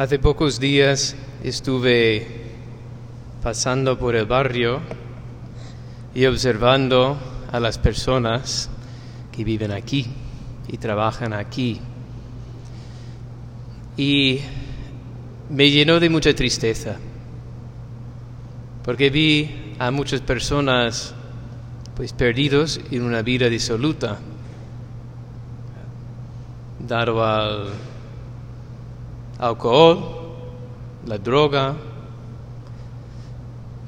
Hace pocos días estuve pasando por el barrio y observando a las personas que viven aquí y trabajan aquí. Y me llenó de mucha tristeza, porque vi a muchas personas pues perdidos en una vida disoluta, dado al alcohol, la droga,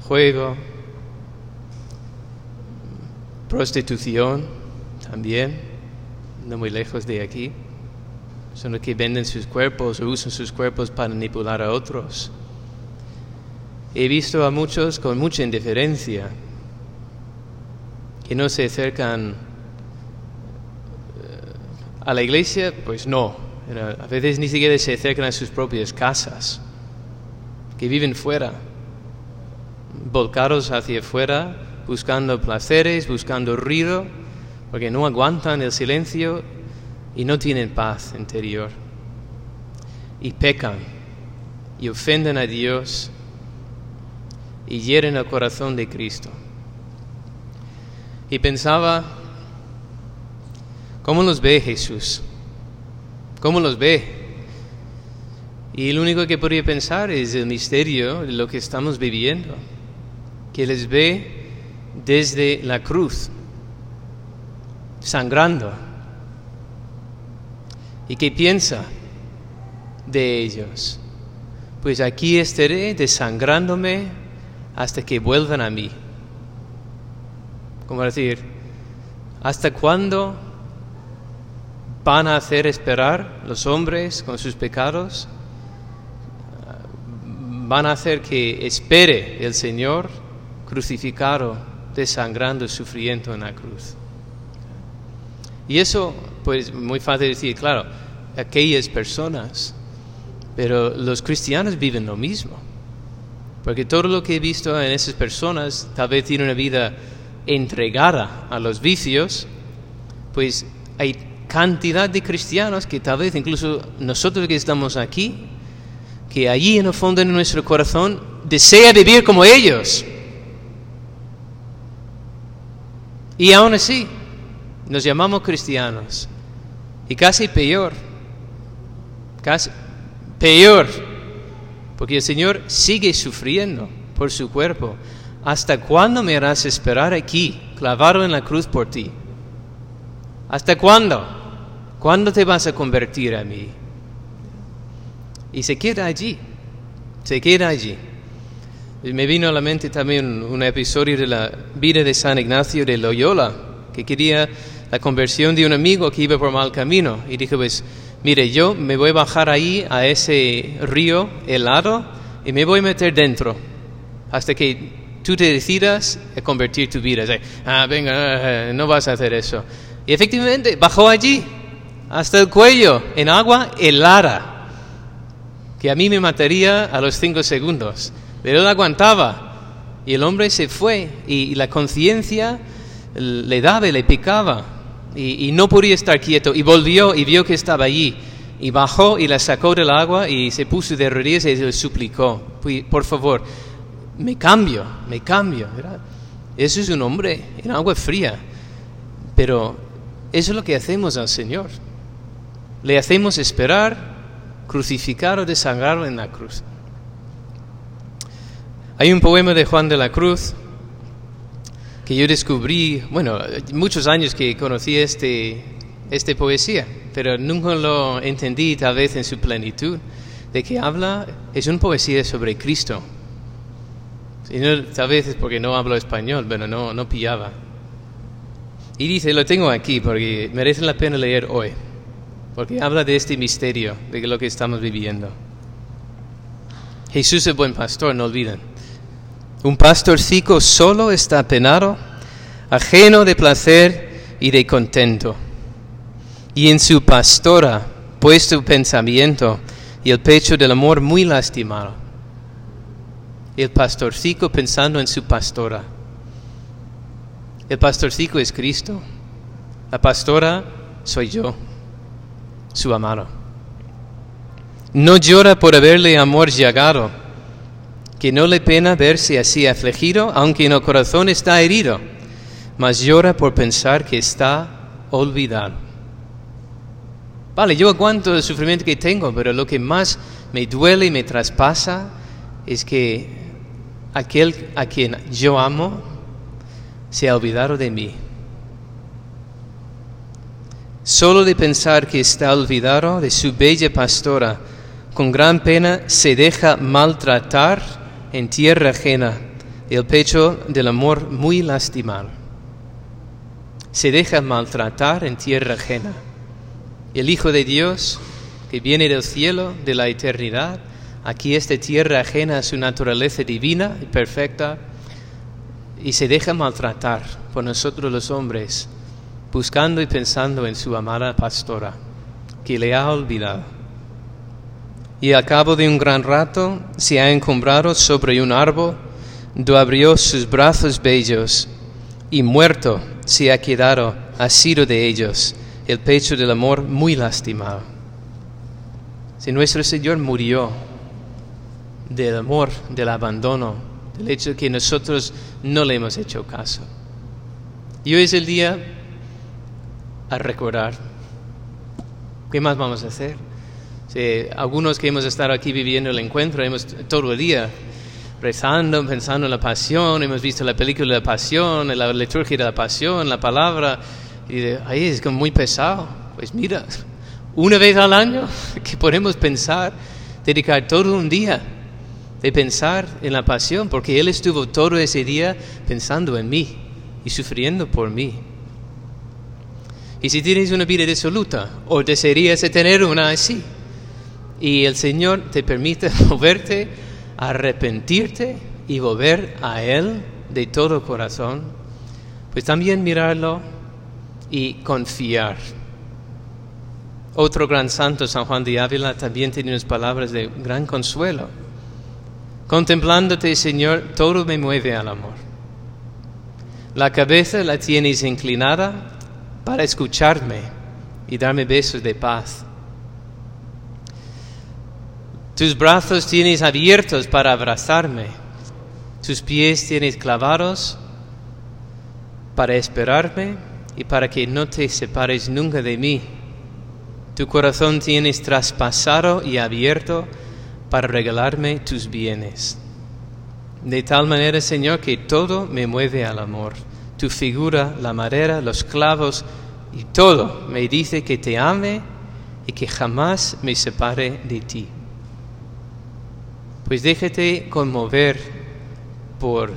juego, prostitución también, no muy lejos de aquí. Son los que venden sus cuerpos o usan sus cuerpos para manipular a otros. He visto a muchos con mucha indiferencia que no se acercan eh, a la iglesia, pues no, a veces ni siquiera se acercan a sus propias casas, que viven fuera, volcados hacia afuera, buscando placeres, buscando ruido, porque no aguantan el silencio y no tienen paz interior. Y pecan y ofenden a Dios y hieren el corazón de Cristo. Y pensaba, ¿cómo los ve Jesús? ¿Cómo los ve? Y lo único que podría pensar es el misterio de lo que estamos viviendo, que les ve desde la cruz, sangrando. ¿Y qué piensa de ellos? Pues aquí estaré desangrándome hasta que vuelvan a mí. Como decir, ¿hasta cuándo van a hacer esperar los hombres con sus pecados, van a hacer que espere el Señor crucificado, desangrando, sufriendo en la cruz. Y eso, pues, muy fácil decir, claro, aquellas personas, pero los cristianos viven lo mismo. Porque todo lo que he visto en esas personas, tal vez tienen una vida entregada a los vicios, pues hay cantidad de cristianos que tal vez incluso nosotros que estamos aquí, que allí en el fondo de nuestro corazón desea vivir como ellos. Y aún así, nos llamamos cristianos. Y casi peor, casi peor, porque el Señor sigue sufriendo por su cuerpo. ¿Hasta cuándo me harás esperar aquí, clavado en la cruz por ti? ¿Hasta cuándo? ¿Cuándo te vas a convertir a mí? Y se queda allí, se queda allí. me vino a la mente también un episodio de la vida de San Ignacio de Loyola, que quería la conversión de un amigo que iba por mal camino. Y dijo, pues, mire, yo me voy a bajar ahí a ese río helado y me voy a meter dentro hasta que tú te decidas a convertir tu vida. ah, venga, no vas a hacer eso. Y efectivamente bajó allí hasta el cuello en agua helada, que a mí me mataría a los cinco segundos, pero él aguantaba. Y el hombre se fue y, la conciencia le daba, le picaba y, no podía estar quieto y volvió y vio que estaba allí y bajó y la sacó del agua y se puso de rodillas y le suplicó, por favor, me cambio, me cambio. Eso es un hombre en agua fría, pero eso es lo que hacemos al Señor le hacemos esperar, crucificar o desangrar en la cruz. Hay un poema de Juan de la Cruz que yo descubrí, bueno, muchos años que conocí este, esta poesía, pero nunca lo entendí tal vez en su plenitud, de que habla, es una poesía sobre Cristo. Y tal vez es porque no hablo español, pero no, no pillaba. Y dice, lo tengo aquí porque merece la pena leer hoy porque habla de este misterio, de lo que estamos viviendo. Jesús es buen pastor, no olviden. Un pastorcico solo está penado, ajeno de placer y de contento. Y en su pastora puesto pensamiento y el pecho del amor muy lastimado. El pastorcico pensando en su pastora. El pastorcico es Cristo. La pastora soy yo su amado. No llora por haberle amor llegado, que no le pena verse así afligido, aunque en el corazón está herido, mas llora por pensar que está olvidado. Vale, yo aguanto el sufrimiento que tengo, pero lo que más me duele y me traspasa es que aquel a quien yo amo se ha olvidado de mí. Solo de pensar que está olvidado de su bella pastora, con gran pena se deja maltratar en tierra ajena, el pecho del amor muy lastimado. Se deja maltratar en tierra ajena. El Hijo de Dios, que viene del cielo, de la eternidad, aquí esta tierra ajena a su naturaleza divina y perfecta, y se deja maltratar por nosotros los hombres, buscando y pensando en su amada pastora, que le ha olvidado. Y al cabo de un gran rato se ha encumbrado sobre un árbol, do abrió sus brazos bellos, y muerto se ha quedado asido de ellos el pecho del amor muy lastimado. Si nuestro Señor murió del amor, del abandono, del hecho que nosotros no le hemos hecho caso. Y hoy es el día a recordar. ¿Qué más vamos a hacer? algunos que hemos estado aquí viviendo el encuentro, hemos todo el día rezando, pensando en la pasión, hemos visto la película de la pasión, la liturgia de la pasión, la palabra, y de, ahí es como muy pesado. Pues mira, una vez al año que podemos pensar, dedicar todo un día de pensar en la pasión, porque Él estuvo todo ese día pensando en mí y sufriendo por mí. Y si tienes una vida disoluta, o desearías tener una así, y el Señor te permite moverte, arrepentirte y volver a Él de todo corazón, pues también mirarlo y confiar. Otro gran santo, San Juan de Ávila, también tiene unas palabras de gran consuelo. Contemplándote, Señor, todo me mueve al amor. La cabeza la tienes inclinada para escucharme y darme besos de paz. Tus brazos tienes abiertos para abrazarme. Tus pies tienes clavados para esperarme y para que no te separes nunca de mí. Tu corazón tienes traspasado y abierto para regalarme tus bienes. De tal manera, Señor, que todo me mueve al amor. Tu figura, la madera, los clavos y todo me dice que te ame y que jamás me separe de ti. Pues déjate conmover por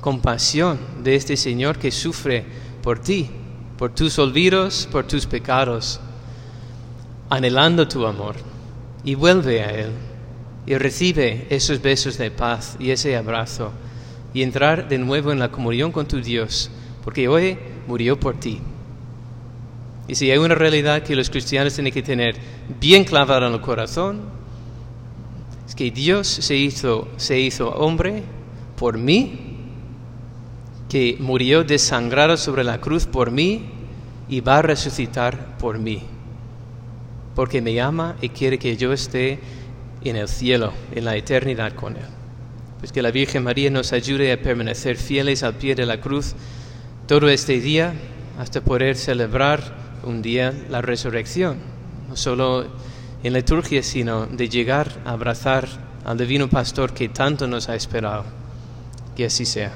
compasión de este Señor que sufre por ti por tus olvidos, por tus pecados, anhelando tu amor. Y vuelve a Él y recibe esos besos de paz y ese abrazo y entrar de nuevo en la comunión con tu Dios, porque hoy murió por ti. Y si hay una realidad que los cristianos tienen que tener bien clavada en el corazón, es que Dios se hizo, se hizo hombre por mí que murió desangrado sobre la cruz por mí y va a resucitar por mí, porque me ama y quiere que yo esté en el cielo, en la eternidad con Él. Pues que la Virgen María nos ayude a permanecer fieles al pie de la cruz todo este día hasta poder celebrar un día la resurrección, no solo en liturgia, sino de llegar a abrazar al divino pastor que tanto nos ha esperado. Que así sea.